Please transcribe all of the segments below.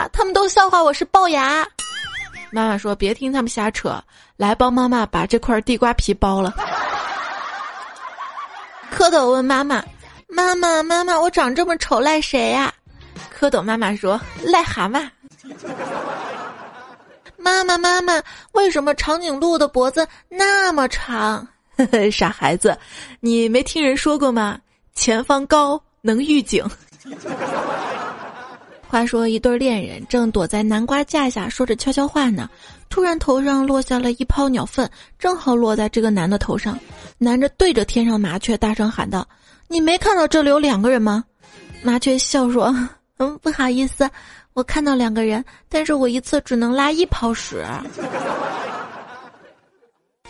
妈，他们都笑话我是龅牙。妈妈说：“别听他们瞎扯，来帮妈妈把这块地瓜皮剥了。”蝌蚪问妈妈：“妈妈，妈妈，我长这么丑赖谁呀？”蝌蚪妈妈说：“癞蛤蟆。”妈妈，妈妈，为什么长颈鹿的脖子那么长？傻孩子，你没听人说过吗？前方高能预警。话说，一对恋人正躲在南瓜架下说着悄悄话呢，突然头上落下了一泡鸟粪，正好落在这个男的头上。男的对着天上麻雀大声喊道：“你没看到这里有两个人吗？”麻雀笑说：“ 嗯，不好意思。”我看到两个人，但是我一次只能拉一泡屎。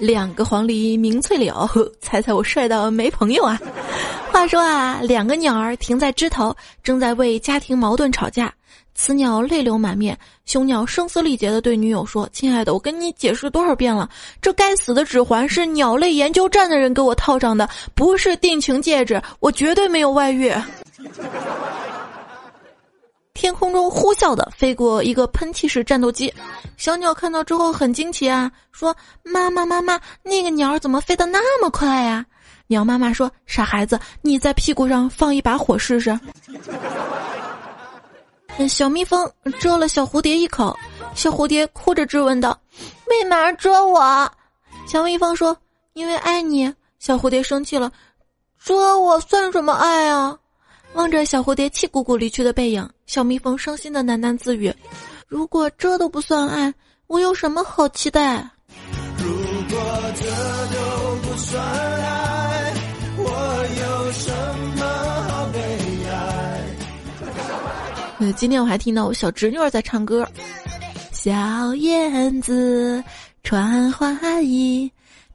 两个黄鹂鸣翠柳，猜猜我帅到没朋友啊？话说啊，两个鸟儿停在枝头，正在为家庭矛盾吵架。雌鸟泪流满面，雄鸟声嘶力竭地对女友说：“亲爱的，我跟你解释多少遍了，这该死的指环是鸟类研究站的人给我套上的，不是定情戒指，我绝对没有外遇。”天空中呼啸的飞过一个喷气式战斗机，小鸟看到之后很惊奇啊，说：“妈妈妈妈，那个鸟怎么飞得那么快呀？”鸟妈妈说：“傻孩子，你在屁股上放一把火试试。”小蜜蜂蛰了小蝴蝶一口，小蝴蝶哭着质问道：“为嘛蛰我？”小蜜蜂说：“因为爱你。”小蝴蝶生气了：“蛰我算什么爱啊？”望着小蝴蝶气鼓鼓离去的背影，小蜜蜂伤心的喃喃自语：“如果这都不算爱，我有什么好期待？”如果这都不算爱，我有什么好悲哀？呃，今天我还听到我小侄女儿在唱歌，小燕子穿花衣。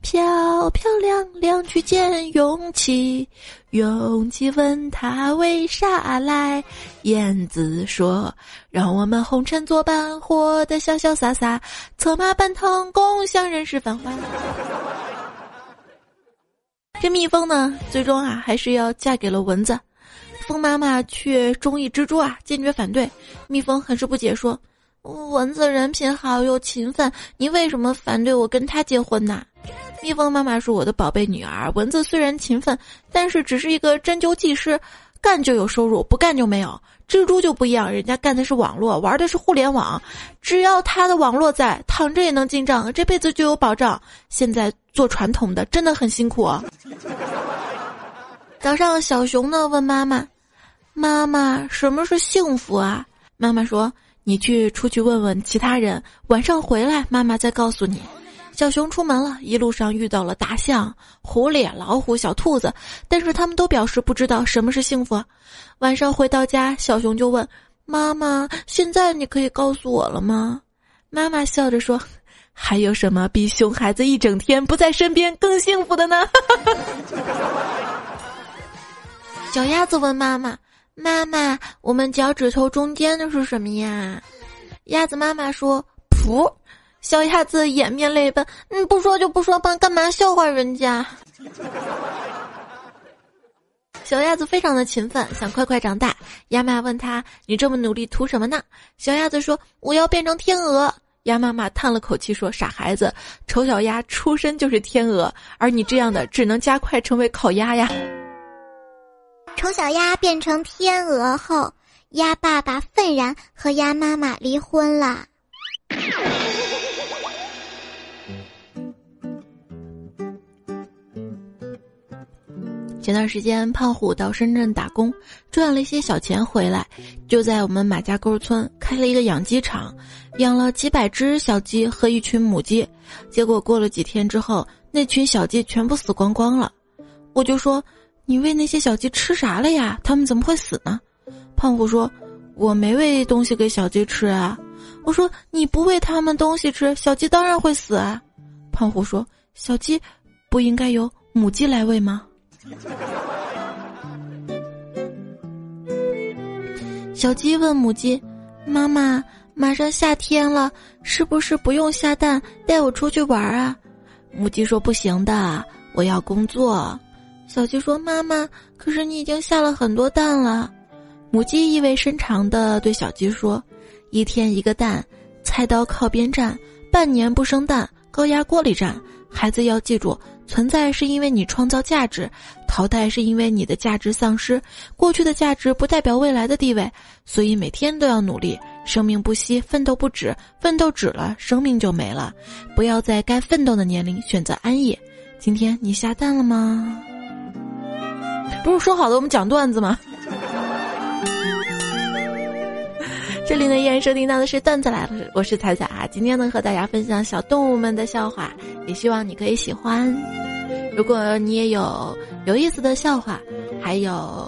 漂漂亮亮去见勇气，勇气问他为啥来？燕子说：“让我们红尘作伴，活得潇潇洒洒，策马奔腾，共享人世繁华。”这蜜蜂呢，最终啊，还是要嫁给了蚊子。蜂妈妈却中意蜘蛛啊，坚决反对。蜜蜂很是不解，说：“蚊子人品好又勤奋，你为什么反对我跟他结婚呢？”蜜蜂妈妈是我的宝贝女儿。蚊子虽然勤奋，但是只是一个针灸技师，干就有收入，不干就没有。蜘蛛就不一样，人家干的是网络，玩的是互联网，只要他的网络在，躺着也能进账，这辈子就有保障。现在做传统的真的很辛苦啊。早上，小熊呢问妈妈：“妈妈，什么是幸福啊？”妈妈说：“你去出去问问其他人，晚上回来，妈妈再告诉你。”小熊出门了，一路上遇到了大象、狐狸、老虎、小兔子，但是他们都表示不知道什么是幸福。晚上回到家，小熊就问妈妈：“现在你可以告诉我了吗？”妈妈笑着说：“还有什么比熊孩子一整天不在身边更幸福的呢？” 小鸭子问妈妈：“妈妈，我们脚趾头中间的是什么呀？”鸭子妈妈说：“噗。”小鸭子掩面泪奔，嗯，不说就不说吧，干嘛笑话人家？小鸭子非常的勤奋，想快快长大。鸭妈问他：“你这么努力图什么呢？”小鸭子说：“我要变成天鹅。”鸭妈妈叹了口气说：“傻孩子，丑小鸭出身就是天鹅，而你这样的只能加快成为烤鸭呀。”丑小鸭变成天鹅后，鸭爸爸愤然和鸭妈妈离婚了。前段时间，胖虎到深圳打工，赚了一些小钱回来，就在我们马家沟村开了一个养鸡场，养了几百只小鸡和一群母鸡。结果过了几天之后，那群小鸡全部死光光了。我就说：“你喂那些小鸡吃啥了呀？它们怎么会死呢？”胖虎说：“我没喂东西给小鸡吃啊。”我说：“你不喂它们东西吃，小鸡当然会死啊。”胖虎说：“小鸡不应该由母鸡来喂吗？”小鸡问母鸡：“妈妈，马上夏天了，是不是不用下蛋，带我出去玩啊？”母鸡说：“不行的，我要工作。”小鸡说：“妈妈，可是你已经下了很多蛋了。”母鸡意味深长的对小鸡说：“一天一个蛋，菜刀靠边站，半年不生蛋，高压锅里站。孩子要记住，存在是因为你创造价值，淘汰是因为你的价值丧失。过去的价值不代表未来的地位，所以每天都要努力。生命不息，奋斗不止，奋斗止了，生命就没了。不要在该奋斗的年龄选择安逸。今天你下蛋了吗？不是说好了我们讲段子吗？这里呢，依然收听到的是段子来了，我是彩彩啊。今天呢，和大家分享小动物们的笑话，也希望你可以喜欢。如果你也有有意思的笑话，还有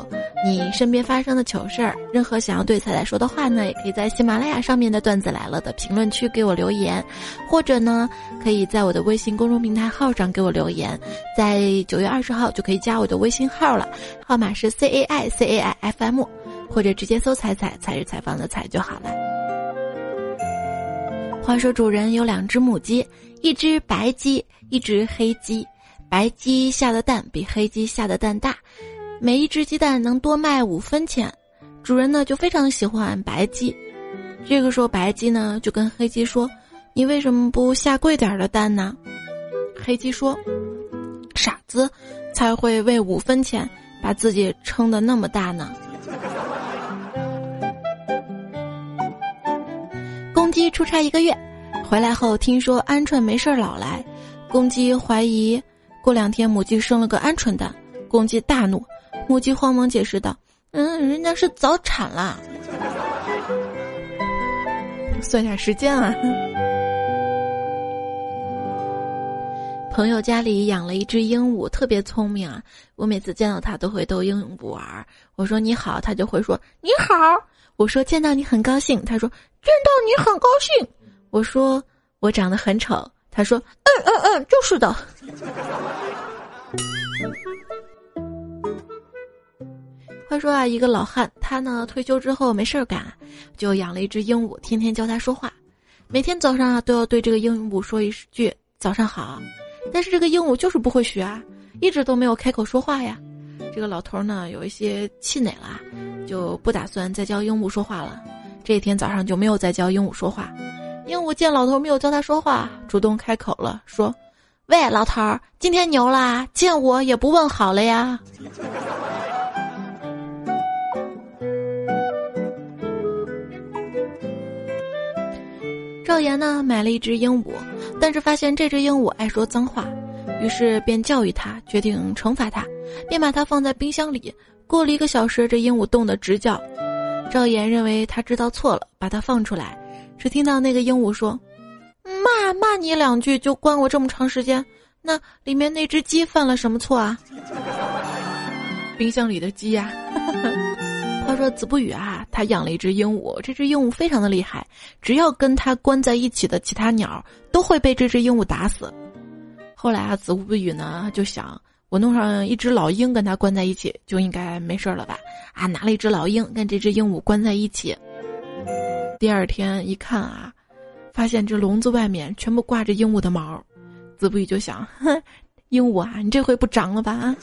你身边发生的糗事儿，任何想要对彩彩说的话呢，也可以在喜马拉雅上面的段子来了的评论区给我留言，或者呢，可以在我的微信公众平台号上给我留言，在九月二十号就可以加我的微信号了，号码是 C A I C A I F M。或者直接搜“彩彩”，才是采访的“彩”就好了。话说主人有两只母鸡，一只白鸡，一只黑鸡。白鸡下的蛋比黑鸡下的蛋大，每一只鸡蛋能多卖五分钱。主人呢就非常喜欢白鸡。这个时候白鸡呢就跟黑鸡说：“你为什么不下贵点的蛋呢？”黑鸡说：“傻子，才会为五分钱把自己撑得那么大呢。”公鸡出差一个月，回来后听说鹌鹑没事儿老来，公鸡怀疑。过两天母鸡生了个鹌鹑蛋，公鸡大怒，母鸡慌忙解释道：“嗯，人家是早产啦。”算下时间啊。朋友家里养了一只鹦鹉，特别聪明啊。我每次见到它都会逗鹦鹉玩儿。我说你好，它就会说你好。我说见到你很高兴，它说见到你很高兴。我说我长得很丑，它说嗯嗯嗯，就是的。话说啊，一个老汉，他呢退休之后没事儿干，就养了一只鹦鹉，天天教它说话。每天早上啊，都要对这个鹦鹉说一句“早上好”。但是这个鹦鹉就是不会学啊，一直都没有开口说话呀。这个老头呢，有一些气馁了，就不打算再教鹦鹉说话了。这一天早上就没有再教鹦鹉说话。鹦鹉见老头没有教他说话，主动开口了，说。喂，老头儿，今天牛啦！见我也不问好了呀。赵岩呢买了一只鹦鹉，但是发现这只鹦鹉爱说脏话，于是便教育它，决定惩罚它，便把它放在冰箱里。过了一个小时，这鹦鹉冻得直叫。赵岩认为他知道错了，把它放出来，只听到那个鹦鹉说。骂骂你两句就关我这么长时间，那里面那只鸡犯了什么错啊？冰箱里的鸡呀。说子不语啊，他养了一只鹦鹉，这只鹦鹉非常的厉害，只要跟它关在一起的其他鸟都会被这只鹦鹉打死。后来啊，子不语呢就想，我弄上一只老鹰跟它关在一起就应该没事了吧？啊，拿了一只老鹰跟这只鹦鹉关在一起。第二天一看啊。发现这笼子外面全部挂着鹦鹉的毛，子不语就想：哼，鹦鹉啊，你这回不长了吧？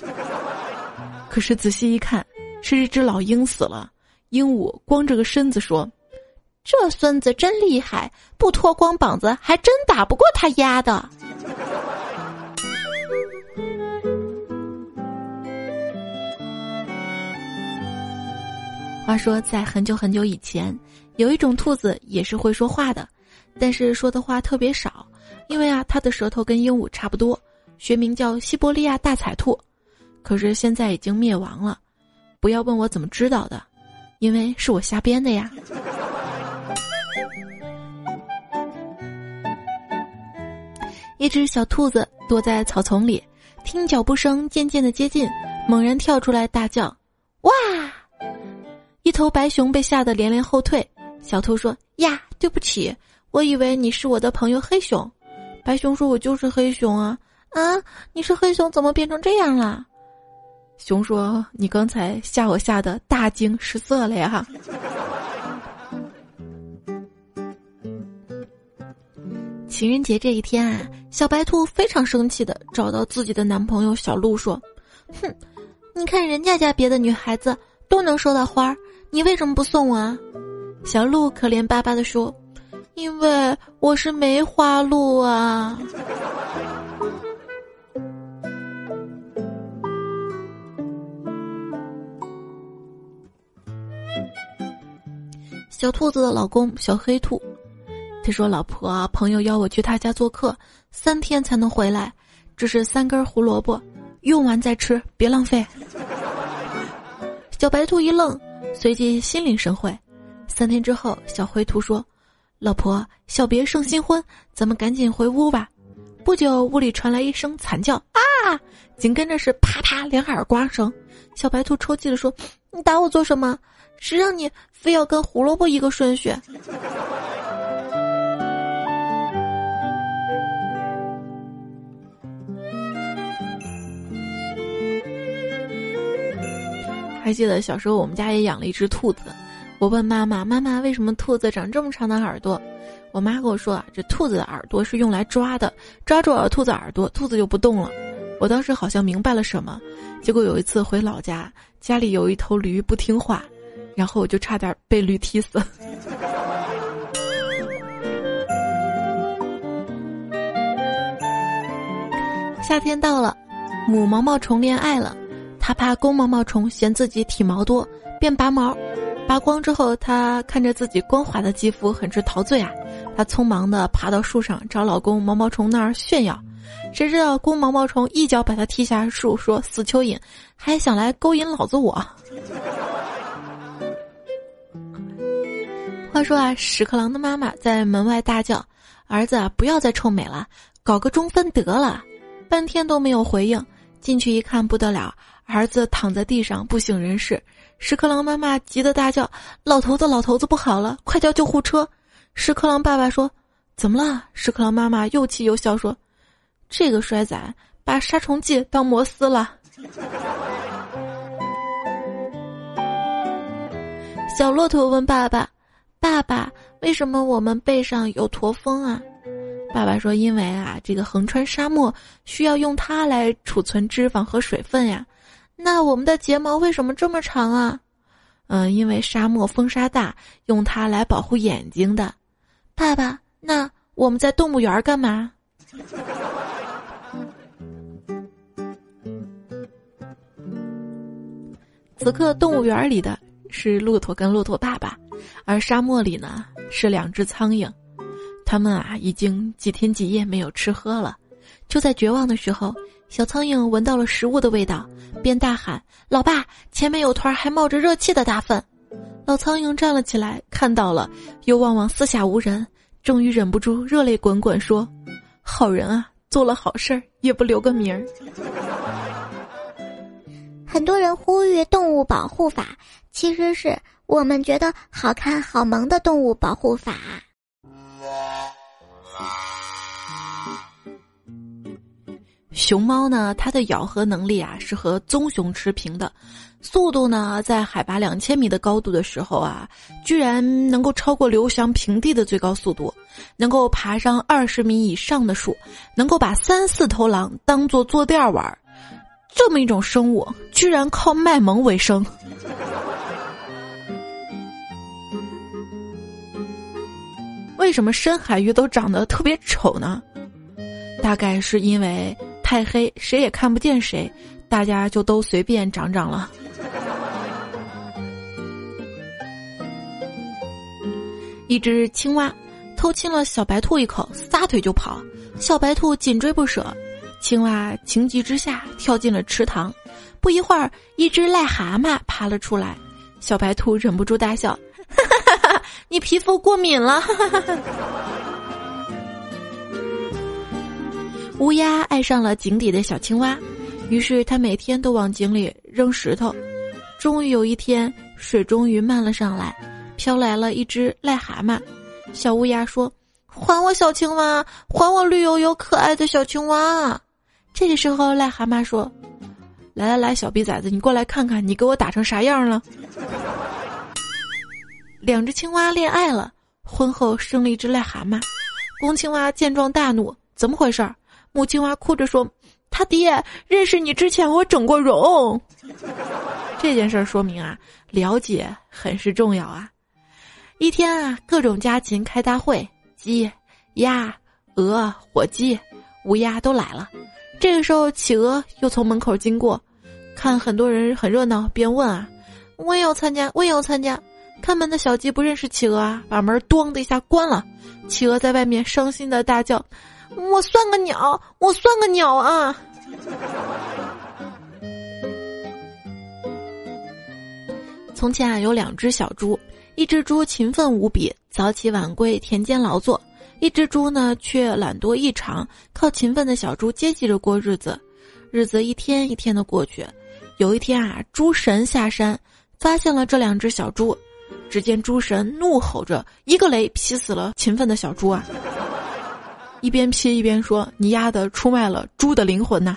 可是仔细一看，是一只老鹰死了。鹦鹉光着个身子说：“这孙子真厉害，不脱光膀子还真打不过他丫的。”话说，在很久很久以前，有一种兔子也是会说话的。但是说的话特别少，因为啊，它的舌头跟鹦鹉差不多，学名叫西伯利亚大彩兔，可是现在已经灭亡了。不要问我怎么知道的，因为是我瞎编的呀。一只小兔子躲在草丛里，听脚步声渐渐的接近，猛然跳出来大叫：“哇！”一头白熊被吓得连连后退。小兔说：“呀，对不起。”我以为你是我的朋友黑熊，白熊说：“我就是黑熊啊！”啊，你是黑熊，怎么变成这样了？熊说：“你刚才吓我吓得大惊失色了呀！”情人节这一天啊，小白兔非常生气的找到自己的男朋友小鹿说：“哼，你看人家家别的女孩子都能收到花，你为什么不送我啊？”小鹿可怜巴巴的说：“因为我是梅花鹿啊。”小兔子的老公小黑兔，他说：“老婆，朋友邀我去他家做客，三天才能回来，只是三根胡萝卜，用完再吃，别浪费。”小白兔一愣，随即心领神会。三天之后，小灰兔说：“老婆，小别胜新婚，咱们赶紧回屋吧。”不久，屋里传来一声惨叫啊！紧跟着是啪啪两耳刮声。小白兔抽泣的说：“你打我做什么？谁让你非要跟胡萝卜一个顺序？”还记得小时候我们家也养了一只兔子，我问妈妈：“妈妈，为什么兔子长这么长的耳朵？”我妈跟我说啊，这兔子的耳朵是用来抓的，抓住了兔子耳朵，兔子就不动了。我当时好像明白了什么，结果有一次回老家，家里有一头驴不听话，然后我就差点被驴踢死。夏天到了，母毛毛虫恋爱了，它怕公毛毛虫嫌自己体毛多，便拔毛，拔光之后，它看着自己光滑的肌肤，很是陶醉啊。她匆忙地爬到树上找老公毛毛虫那儿炫耀，谁知道公毛毛虫一脚把她踢下树，说：“死蚯蚓，还想来勾引老子我？” 话说啊，屎壳郎的妈妈在门外大叫：“儿子，不要再臭美了，搞个中分得了。”半天都没有回应，进去一看不得了，儿子躺在地上不省人事。屎壳郎妈妈急得大叫：“老头子，老头子不好了，快叫救护车！”屎壳郎爸爸说：“怎么了？”屎壳郎妈妈又气又笑说：“这个衰仔把杀虫剂当摩丝了。”小骆驼问爸爸：“爸爸，为什么我们背上有驼峰啊？”爸爸说：“因为啊，这个横穿沙漠需要用它来储存脂肪和水分呀。那我们的睫毛为什么这么长啊？嗯，因为沙漠风沙大，用它来保护眼睛的。”爸爸，那我们在动物园干嘛？此刻动物园里的是骆驼跟骆驼爸爸，而沙漠里呢是两只苍蝇，他们啊已经几天几夜没有吃喝了。就在绝望的时候，小苍蝇闻到了食物的味道，便大喊：“老爸，前面有团还冒着热气的大粪！”老苍蝇站了起来，看到了，又望望四下无人，终于忍不住热泪滚滚说：“好人啊，做了好事儿也不留个名儿。”很多人呼吁动物保护法，其实是我们觉得好看好萌的动物保护法。熊猫呢，它的咬合能力啊是和棕熊持平的，速度呢在海拔两千米的高度的时候啊，居然能够超过刘翔平地的最高速度，能够爬上二十米以上的树，能够把三四头狼当做坐垫玩，这么一种生物，居然靠卖萌为生。为什么深海鱼都长得特别丑呢？大概是因为。太黑，谁也看不见谁，大家就都随便长长了。一只青蛙偷亲了小白兔一口，撒腿就跑，小白兔紧追不舍，青蛙情急之下跳进了池塘。不一会儿，一只癞蛤蟆爬了出来，小白兔忍不住大笑：“哈哈哈你皮肤过敏了！” 乌鸦爱上了井底的小青蛙，于是它每天都往井里扔石头。终于有一天，水终于漫了上来，飘来了一只癞蛤蟆。小乌鸦说：“还我小青蛙，还我绿油油可爱的小青蛙！”这个时候，癞蛤蟆说：“来来来，小逼崽子，你过来看看，你给我打成啥样了？”两只青蛙恋爱了，婚后生了一只癞蛤蟆。公青蛙见状大怒：“怎么回事？”母青蛙哭着说：“他爹认识你之前，我整过容。”这件事说明啊，了解很是重要啊。一天啊，各种家禽开大会，鸡、鸭、鹅、火鸡、乌鸦都来了。这个时候，企鹅又从门口经过，看很多人很热闹，便问啊：“我也要参加，我也要参加。”看门的小鸡不认识企鹅啊，把门“咣”的一下关了。企鹅在外面伤心的大叫：“我算个鸟，我算个鸟啊！”从前啊，有两只小猪，一只猪勤奋无比，早起晚归，田间劳作；一只猪呢，却懒惰异常，靠勤奋的小猪接济着过日子。日子一天一天的过去，有一天啊，猪神下山，发现了这两只小猪。只见猪神怒吼着，一个雷劈死了勤奋的小猪啊！一边劈一边说：“你丫的出卖了猪的灵魂呐！”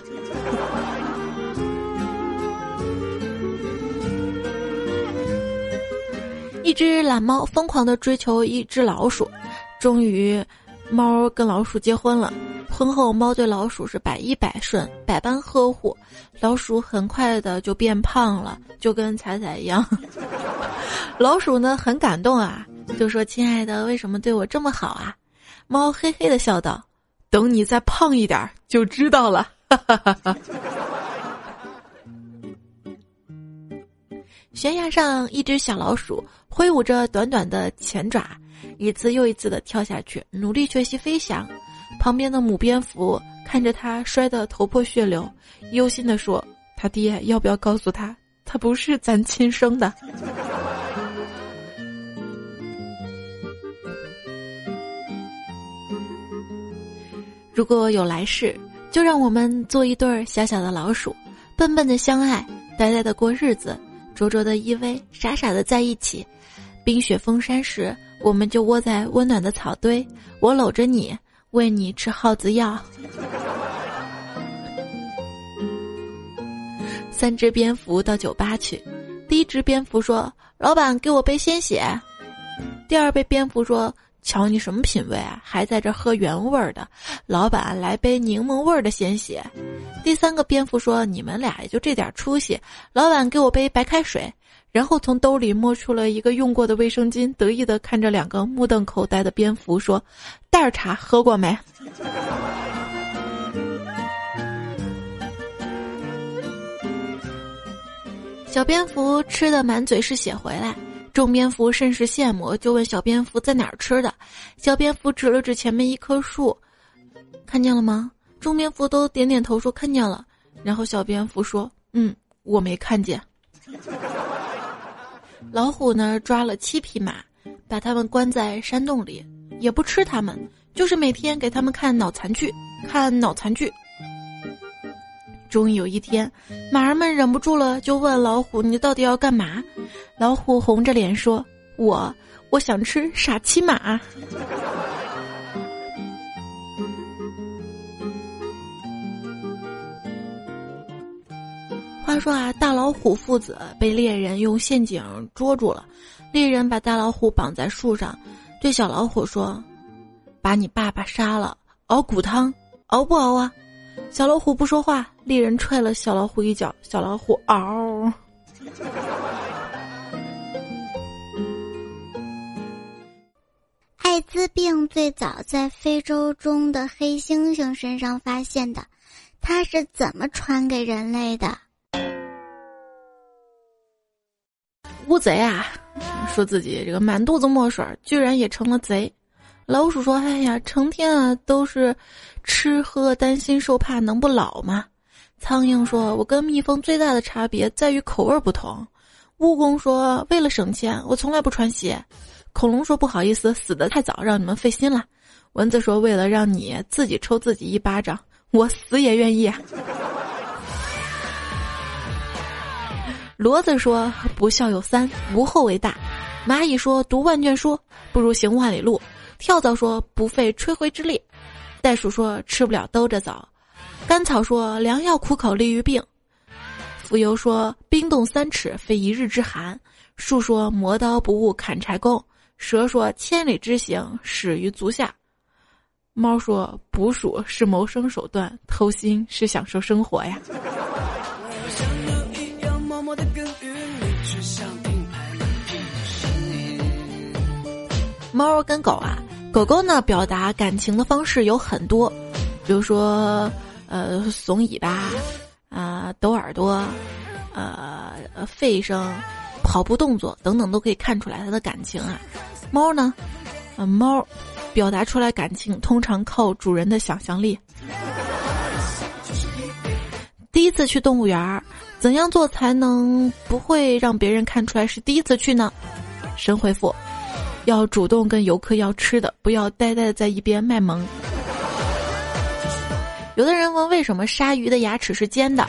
一只懒猫疯狂的追求一只老鼠，终于，猫跟老鼠结婚了。婚后，猫对老鼠是百依百顺，百般呵护，老鼠很快的就变胖了，就跟彩彩一样。老鼠呢很感动啊，就说：“亲爱的，为什么对我这么好啊？”猫嘿嘿的笑道：“等你再胖一点就知道了。”哈哈悬崖上，一只小老鼠挥舞着短短的前爪，一次又一次的跳下去，努力学习飞翔。旁边的母蝙蝠看着他摔得头破血流，忧心的说：“他爹要不要告诉他，他不是咱亲生的？”如果有来世，就让我们做一对小小的老鼠，笨笨的相爱，呆呆的过日子，灼灼的依偎，傻傻的在一起。冰雪封山时，我们就窝在温暖的草堆，我搂着你，喂你吃耗子药。三只蝙蝠到酒吧去，第一只蝙蝠说：“老板，给我杯鲜血。”第二杯蝙蝠说。瞧你什么品味啊，还在这喝原味儿的，老板来杯柠檬味儿的鲜血。第三个蝙蝠说：“你们俩也就这点出息，老板给我杯白开水。”然后从兜里摸出了一个用过的卫生巾，得意的看着两个目瞪口呆的蝙蝠说：“袋儿茶喝过没？”小蝙蝠吃的满嘴是血回来。众蝙蝠甚是羡慕，就问小蝙蝠在哪儿吃的。小蝙蝠指了指前面一棵树，看见了吗？众蝙蝠都点点头说看见了。然后小蝙蝠说：“嗯，我没看见。”老虎呢，抓了七匹马，把它们关在山洞里，也不吃它们，就是每天给它们看脑残剧，看脑残剧。终于有一天，马儿们忍不住了，就问老虎：“你到底要干嘛？”老虎红着脸说：“我我想吃傻七马。” 话说啊，大老虎父子被猎人用陷阱捉住了，猎人把大老虎绑在树上，对小老虎说：“把你爸爸杀了，熬骨汤，熬不熬啊？”小老虎不说话，猎人踹了小老虎一脚，小老虎嗷。艾滋病最早在非洲中的黑猩猩身上发现的，它是怎么传给人类的？乌贼啊，说自己这个满肚子墨水，居然也成了贼。老鼠说：“哎呀，成天啊都是吃喝，担心受怕，能不老吗？”苍蝇说：“我跟蜜蜂最大的差别在于口味不同。”蜈蚣说：“为了省钱，我从来不穿鞋。”恐龙说：“不好意思，死得太早，让你们费心了。”蚊子说：“为了让你自己抽自己一巴掌，我死也愿意。”骡子说：“不孝有三，无后为大。”蚂蚁说：“读万卷书，不如行万里路。”跳蚤说不费吹灰之力，袋鼠说吃不了兜着走，甘草说良药苦口利于病，蜉蝣说冰冻三尺非一日之寒，树说磨刀不误砍柴工，蛇说千里之行始于足下，猫说捕鼠是谋生手段，偷心是享受生活呀。猫跟狗啊，狗狗呢表达感情的方式有很多，比如说呃耸尾巴啊、抖耳朵、呃吠声、跑步动作等等都可以看出来它的感情啊。猫呢，呃猫表达出来感情通常靠主人的想象力。第一次去动物园儿，怎样做才能不会让别人看出来是第一次去呢？神回复：要主动跟游客要吃的，不要呆呆的在一边卖萌。有的人问为什么鲨鱼的牙齿是尖的，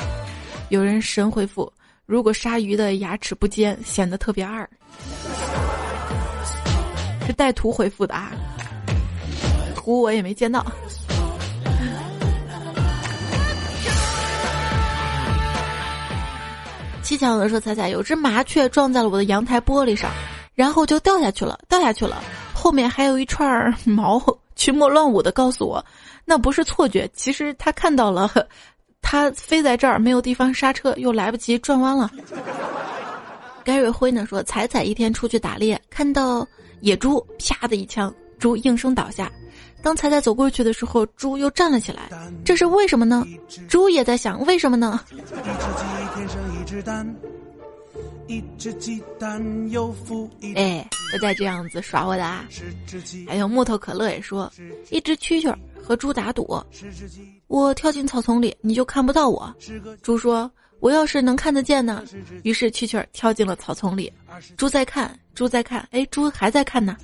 有人神回复：如果鲨鱼的牙齿不尖，显得特别二。是带图回复的啊，图我也没见到。七巧的说：“彩彩，有只麻雀撞在了我的阳台玻璃上，然后就掉下去了，掉下去了。后面还有一串儿毛，群魔乱舞的告诉我，那不是错觉。其实他看到了，他飞在这儿没有地方刹车，又来不及转弯了。”盖瑞辉呢说：“彩彩一天出去打猎，看到野猪，啪的一枪，猪应声倒下。当彩彩走过去的时候，猪又站了起来，这是为什么呢？猪也在想为什么呢？” 一只鸡蛋又孵一哎，不再这样子耍我的啊！还有木头可乐也说，一只蛐蛐和猪打赌，我跳进草丛里，你就看不到我。猪说，我要是能看得见呢？于是蛐蛐儿跳进了草丛里，猪在看，猪在看，哎，猪还在看呢。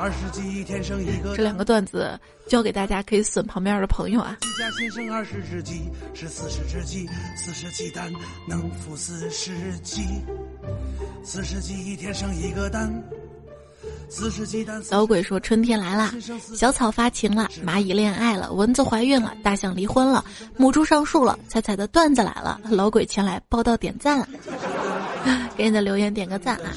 二十几天生一个，这两个段子教给大家，可以损旁边的朋友啊。一家先生二十只鸡，是四十只鸡，四十鸡蛋能孵四十鸡，四十鸡一天生一个蛋。老鬼说：“春天来了，小草发情了，蚂蚁恋爱了，蚊子怀孕了，大象离婚了，母猪上树了。彩彩的段子来了，老鬼前来报道点赞了，给你的留言点个赞啊！”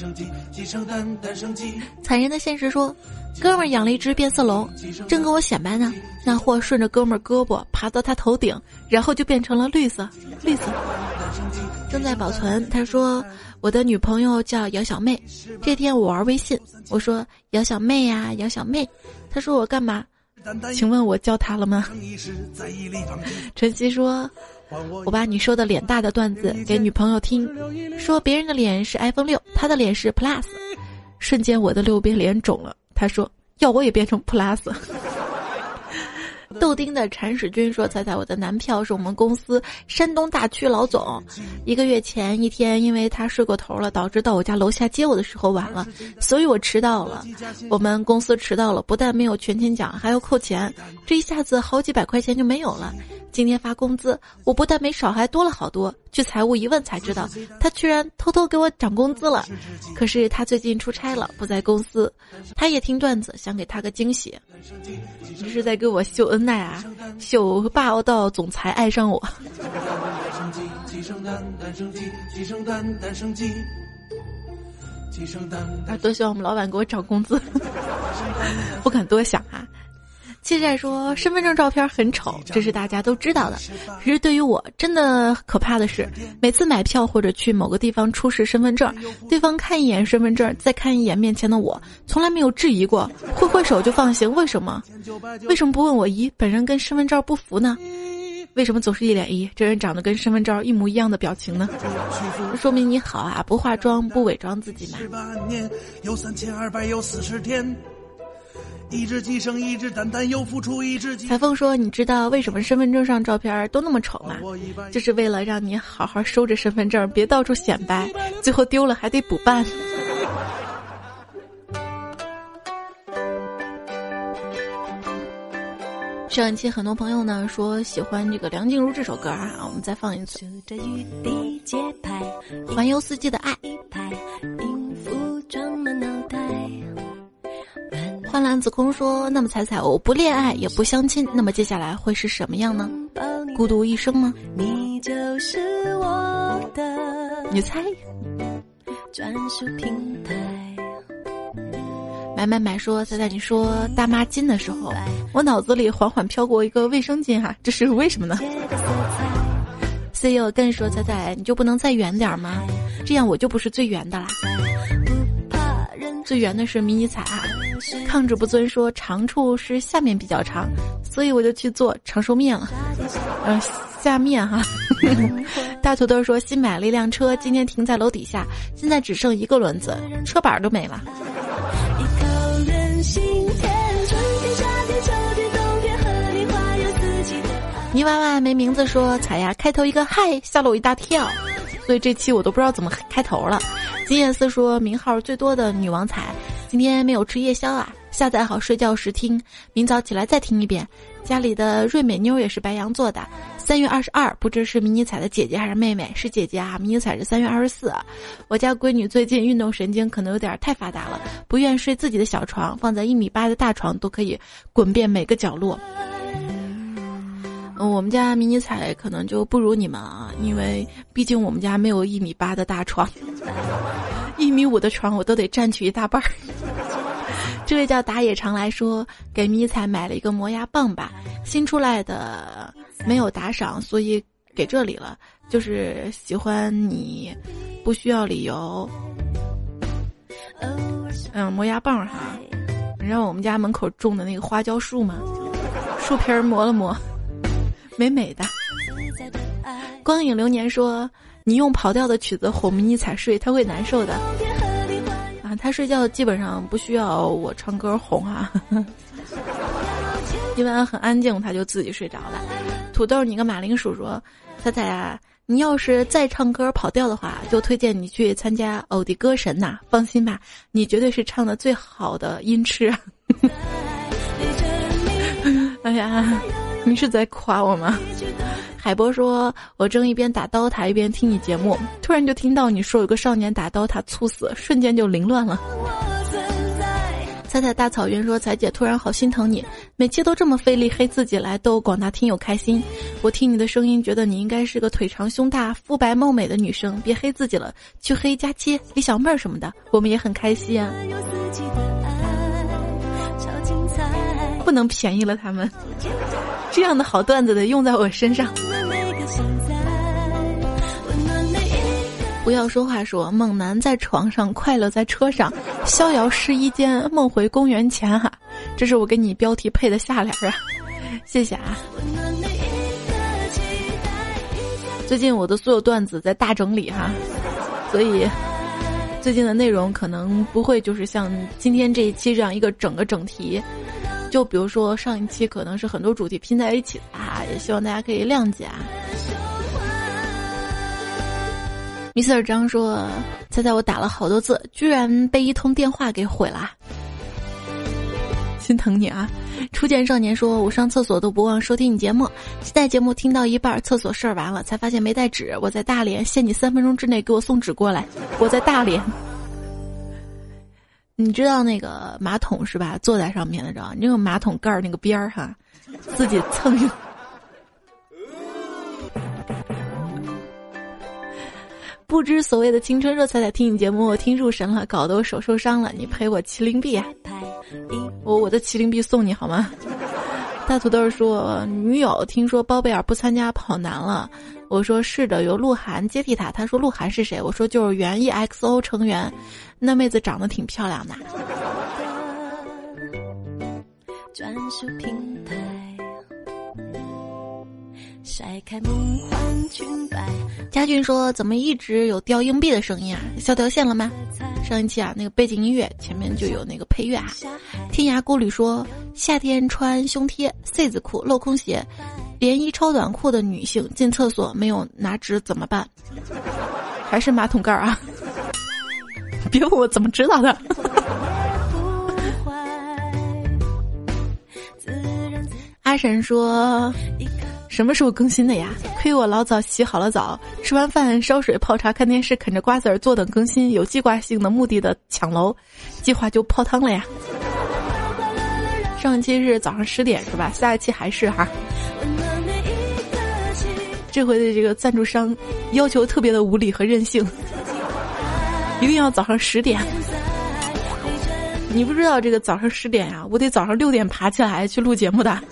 残忍的现实说：“哥们儿养了一只变色龙，正跟我显摆呢，那货顺着哥们儿胳膊爬到他头顶，然后就变成了绿色，绿色。”正在保存。他说。我的女朋友叫姚小妹，这天我玩微信，我说姚小妹呀，姚小妹，她说我干嘛？请问我叫她了吗？晨曦说，我把你说的脸大的段子给女朋友听，说别人的脸是 iPhone 六，她的脸是 Plus，瞬间我的六边脸肿了。他说要我也变成 Plus。豆丁的铲屎君说：“猜猜，我的男票是我们公司山东大区老总。一个月前一天，因为他睡过头了，导致到我家楼下接我的时候晚了，所以我迟到了。我们公司迟到了，不但没有全勤奖，还要扣钱，这一下子好几百块钱就没有了。今天发工资，我不但没少，还多了好多。去财务一问才知道，他居然偷偷给我涨工资了。可是他最近出差了，不在公司。他也听段子，想给他个惊喜。这是在给我秀恩。”爱啊，秀霸道总裁爱上我。啊，多希望我们老板给我涨工资，不敢多想啊。现在说身份证照片很丑，这是大家都知道的。其实对于我，真的可怕的是，每次买票或者去某个地方出示身份证，对方看一眼身份证，再看一眼面前的我，从来没有质疑过，挥挥手就放行。为什么？为什么不问我咦，本人跟身份证不符呢？为什么总是一脸咦，这人长得跟身份证一模一样的表情呢？说明你好啊，不化妆不伪装自己嘛。一只鸡生一只蛋，蛋又孵出一只鸡。彩凤说：“你知道为什么身份证上照片都那么丑吗？就是为了让你好好收着身份证，别到处显摆，最后丢了还得补办。”上一期很多朋友呢说喜欢这个梁静茹这首歌啊，我们再放一次。环游四季的爱。幻蓝子空说：“那么彩彩，我不恋爱也不相亲，那么接下来会是什么样呢？孤独一生吗？你就是我的，你猜？专属平台。买买买说彩彩，你说大妈巾的时候，我脑子里缓缓飘过一个卫生巾哈，这是为什么呢？CEO 跟说彩彩，你就不能再远点吗？这样我就不是最圆的啦，最圆的是迷你彩啊。”抗旨不尊说长处是下面比较长，所以我就去做长寿面了。嗯，下面哈。大土豆说新买了一辆车，今天停在楼底下，现在只剩一个轮子，车板都没了。泥娃娃没名字说彩呀，开头一个嗨吓了我一大跳，所以这期我都不知道怎么开头了。金燕思说名号最多的女王彩，今天没有吃夜宵啊，下载好睡觉时听，明早起来再听一遍。家里的瑞美妞也是白羊座的，三月二十二，不知是迷你彩的姐姐还是妹妹，是姐姐啊。迷你彩是三月二十四，我家闺女最近运动神经可能有点太发达了，不愿睡自己的小床，放在一米八的大床都可以滚遍每个角落。我们家迷你彩可能就不如你们啊，因为毕竟我们家没有一米八的大床，一米五的床我都得占去一大半儿。这位叫打野常来说，给迷彩买了一个磨牙棒吧，新出来的没有打赏，所以给这里了。就是喜欢你，不需要理由。嗯，磨牙棒哈，你知道我们家门口种的那个花椒树吗？树皮儿磨了磨。美美的，光影流年说：“你用跑调的曲子哄迷你彩睡，他会难受的。”啊，他睡觉基本上不需要我唱歌哄啊，一般很安静，他就自己睡着了。土豆，你个马铃薯说：“彩彩啊，你要是再唱歌跑调的话，就推荐你去参加偶的歌神呐。放心吧，你绝对是唱的最好的音痴。”哎呀。你是在夸我吗？海波说：“我正一边打刀塔一边听你节目，突然就听到你说有个少年打刀塔猝死，瞬间就凌乱了。”彩彩大草原说：“彩姐突然好心疼你，每期都这么费力黑自己来逗广大听友开心。我听你的声音，觉得你应该是个腿长胸大、肤白貌美的女生，别黑自己了，去黑佳期、李小妹儿什么的，我们也很开心啊。不能便宜了他们。”这样的好段子得用在我身上。不要说话，说猛男在床上，快乐在车上，逍遥试衣间，梦回公元前哈。这是我给你标题配的下联啊，谢谢啊。最近我的所有段子在大整理哈，所以最近的内容可能不会就是像今天这一期这样一个整个整题。就比如说上一期可能是很多主题拼在一起的啊，也希望大家可以谅解啊。米斯尔张说：“猜猜我打了好多字，居然被一通电话给毁了，心疼你啊！”初见少年说：“我上厕所都不忘收听你节目，期待节目听到一半，厕所事儿完了，才发现没带纸。我在大连，限你三分钟之内给我送纸过来。我在大连。”你知道那个马桶是吧？坐在上面的，知道？你那个马桶盖儿那个边儿哈，自己蹭。不知所谓的青春热彩彩，听你节目我听入神了，搞得我手受伤了。你赔我麒麟臂啊，我我的麒麟臂送你好吗？大土豆说女友听说包贝尔不参加跑男了。我说是的，由鹿晗接替他。他说鹿晗是谁？我说就是原 EXO 成员，那妹子长得挺漂亮的。佳俊说：“怎么一直有掉硬币的声音啊？消掉线了吗？”上一期啊，那个背景音乐前面就有那个配乐啊。天涯孤旅说：“夏天穿胸贴、C 字裤、镂空鞋。”连衣超短裤的女性进厕所没有拿纸怎么办？还是马桶盖啊？别问我怎么知道的。阿神说：“什么时候更新的呀？亏我老早洗好了澡，吃完饭烧水泡茶看电视啃着瓜子儿坐等更新，有计划性的目的的抢楼，计划就泡汤了呀。上一期是早上十点是吧？下一期还是哈。”这回的这个赞助商要求特别的无理和任性，一定要早上十点。你不知道这个早上十点呀？我得早上六点爬起来去录节目的。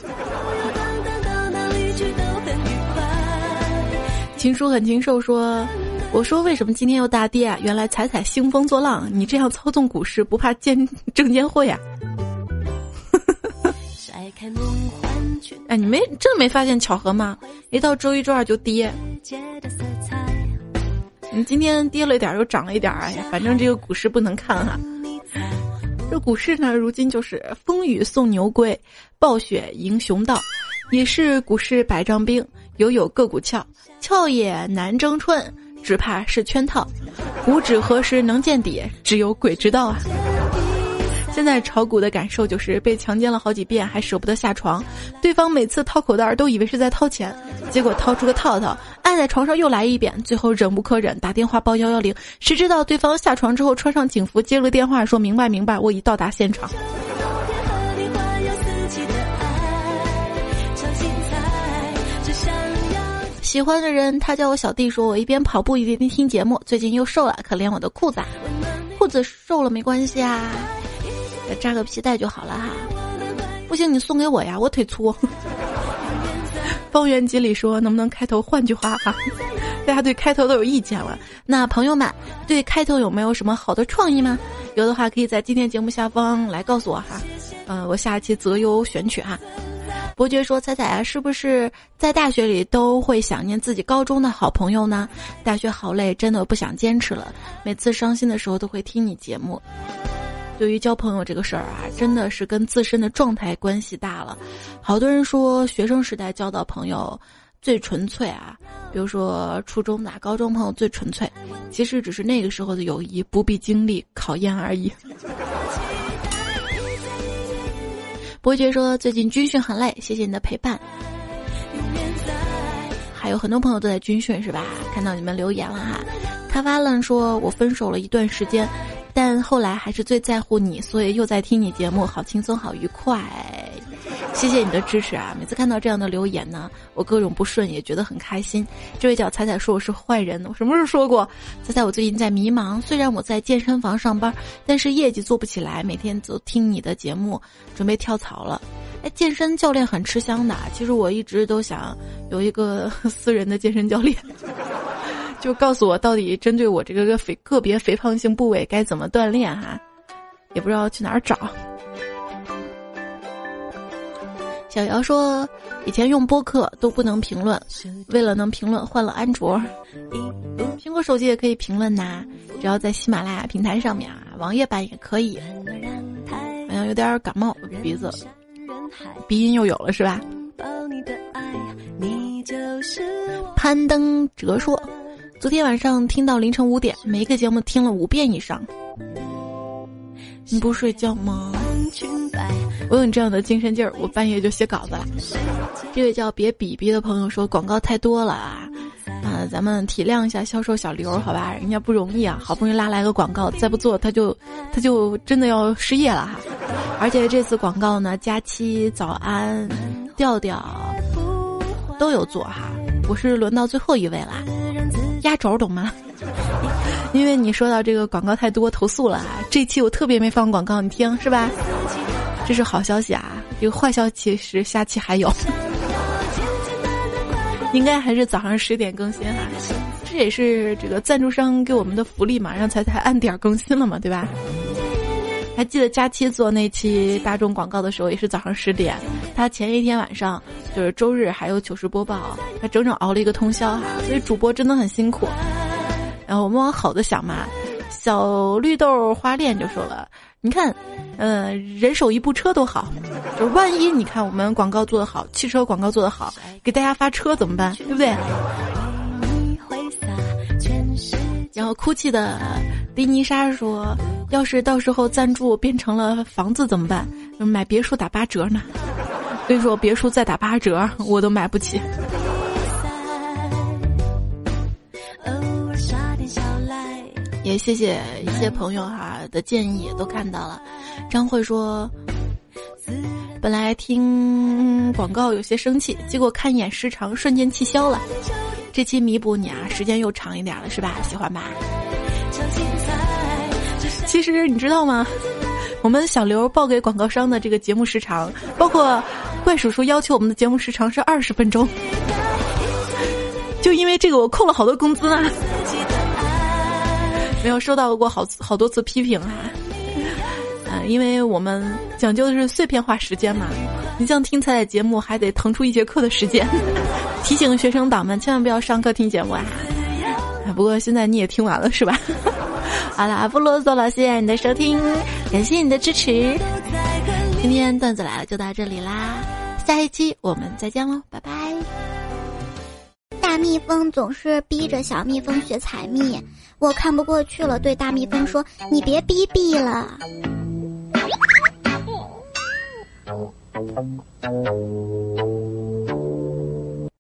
情书很禽兽说：“我说为什么今天又大跌啊？原来彩彩兴风作浪，你这样操纵股市不怕见证监会啊？” 哎，你没真的没发现巧合吗？一到周一、周二就跌。你今天跌了一点，又涨了一点，哎呀，反正这个股市不能看哈。这股市呢，如今就是风雨送牛归，暴雪迎熊道，也是股市百丈冰，犹有个股俏，俏也难争春，只怕是圈套。五指何时能见底？只有鬼知道啊。现在炒股的感受就是被强奸了好几遍还舍不得下床，对方每次掏口袋都以为是在掏钱，结果掏出个套套，按在床上又来一遍，最后忍无可忍打电话报幺幺零，谁知道对方下床之后穿上警服接了个电话说明白明白，我已到达现场。喜欢的人他叫我小弟，说我一边跑步一边听节目，最近又瘦了，可怜我的裤子，裤子瘦了没关系啊。扎个皮带就好了哈，不行你送给我呀，我腿粗。方圆几里说能不能开头换句话哈？大家对开头都有意见了，那朋友们对开头有没有什么好的创意吗？有的话可以在今天节目下方来告诉我哈，嗯，我下期择优选取哈。伯爵说：“彩彩啊，是不是在大学里都会想念自己高中的好朋友呢？大学好累，真的不想坚持了。每次伤心的时候都会听你节目。”对于交朋友这个事儿啊，真的是跟自身的状态关系大了。好多人说学生时代交到朋友最纯粹啊，比如说初中的、高中朋友最纯粹，其实只是那个时候的友谊不必经历考验而已。伯爵说最近军训很累，谢谢你的陪伴。还有很多朋友都在军训是吧？看到你们留言了哈。他发了说我分手了一段时间。但后来还是最在乎你，所以又在听你节目，好轻松，好愉快。谢谢你的支持啊！每次看到这样的留言呢，我各种不顺也觉得很开心。这位叫彩彩说我是坏人，我什么时候说过？彩彩，我最近在迷茫，虽然我在健身房上班，但是业绩做不起来，每天都听你的节目，准备跳槽了。哎，健身教练很吃香的，其实我一直都想有一个 私人的健身教练。就告诉我到底针对我这个个肥个别肥胖性部位该怎么锻炼哈，也不知道去哪儿找。小姚说，以前用播客都不能评论，为了能评论换了安卓，苹果手机也可以评论呐，只要在喜马拉雅平台上面啊，网页版也可以。好像有点感冒，鼻子鼻音又有了是吧？攀登哲说。昨天晚上听到凌晨五点，每一个节目听了五遍以上。你不睡觉吗？我有你这样的精神劲儿，我半夜就写稿子了。这位叫别比比的朋友说广告太多了啊，啊，咱们体谅一下销售小刘好吧，人家不容易啊，好不容易拉来个广告，再不做他就他就真的要失业了哈。而且这次广告呢，佳期、早安、调调都有做哈，我是轮到最后一位啦。压轴懂吗？因为你说到这个广告太多，投诉了。这期我特别没放广告，你听是吧？这是好消息啊！这个坏消息是下期还有，应该还是早上十点更新哈。这也是这个赞助商给我们的福利嘛，让彩彩按点更新了嘛，对吧？还记得佳期做那期大众广告的时候，也是早上十点。他前一天晚上就是周日还有糗事播报，他整整熬了一个通宵哈。所以主播真的很辛苦。然后我们往好的想嘛，小绿豆花恋就说了：“你看，呃，人手一部车都好，就万一你看我们广告做得好，汽车广告做得好，给大家发车怎么办？对不对？”然后哭泣的迪尼莎说：“要是到时候赞助变成了房子怎么办？买别墅打八折呢？所以说别墅再打八折，我都买不起。”也谢谢一些朋友哈的建议都看到了。张慧说：“本来听广告有些生气，结果看一眼时长，瞬间气消了。”这期弥补你啊，时间又长一点了，是吧？喜欢吧？其实你知道吗？我们小刘报给广告商的这个节目时长，包括怪叔叔要求我们的节目时长是二十分钟，就因为这个我扣了好多工资呢。没有收到过好好多次批评啊。嗯，因为我们讲究的是碎片化时间嘛。你像听彩彩节目还得腾出一节课的时间。提醒学生党们千万不要上课听节目啊！不过现在你也听完了是吧？好了，不啰嗦了，谢谢你的收听，感谢你的支持。今天段子来了就到这里啦，下一期我们再见喽，拜拜。大蜜蜂总是逼着小蜜蜂学采蜜，我看不过去了，对大蜜蜂说：“你别逼逼了。”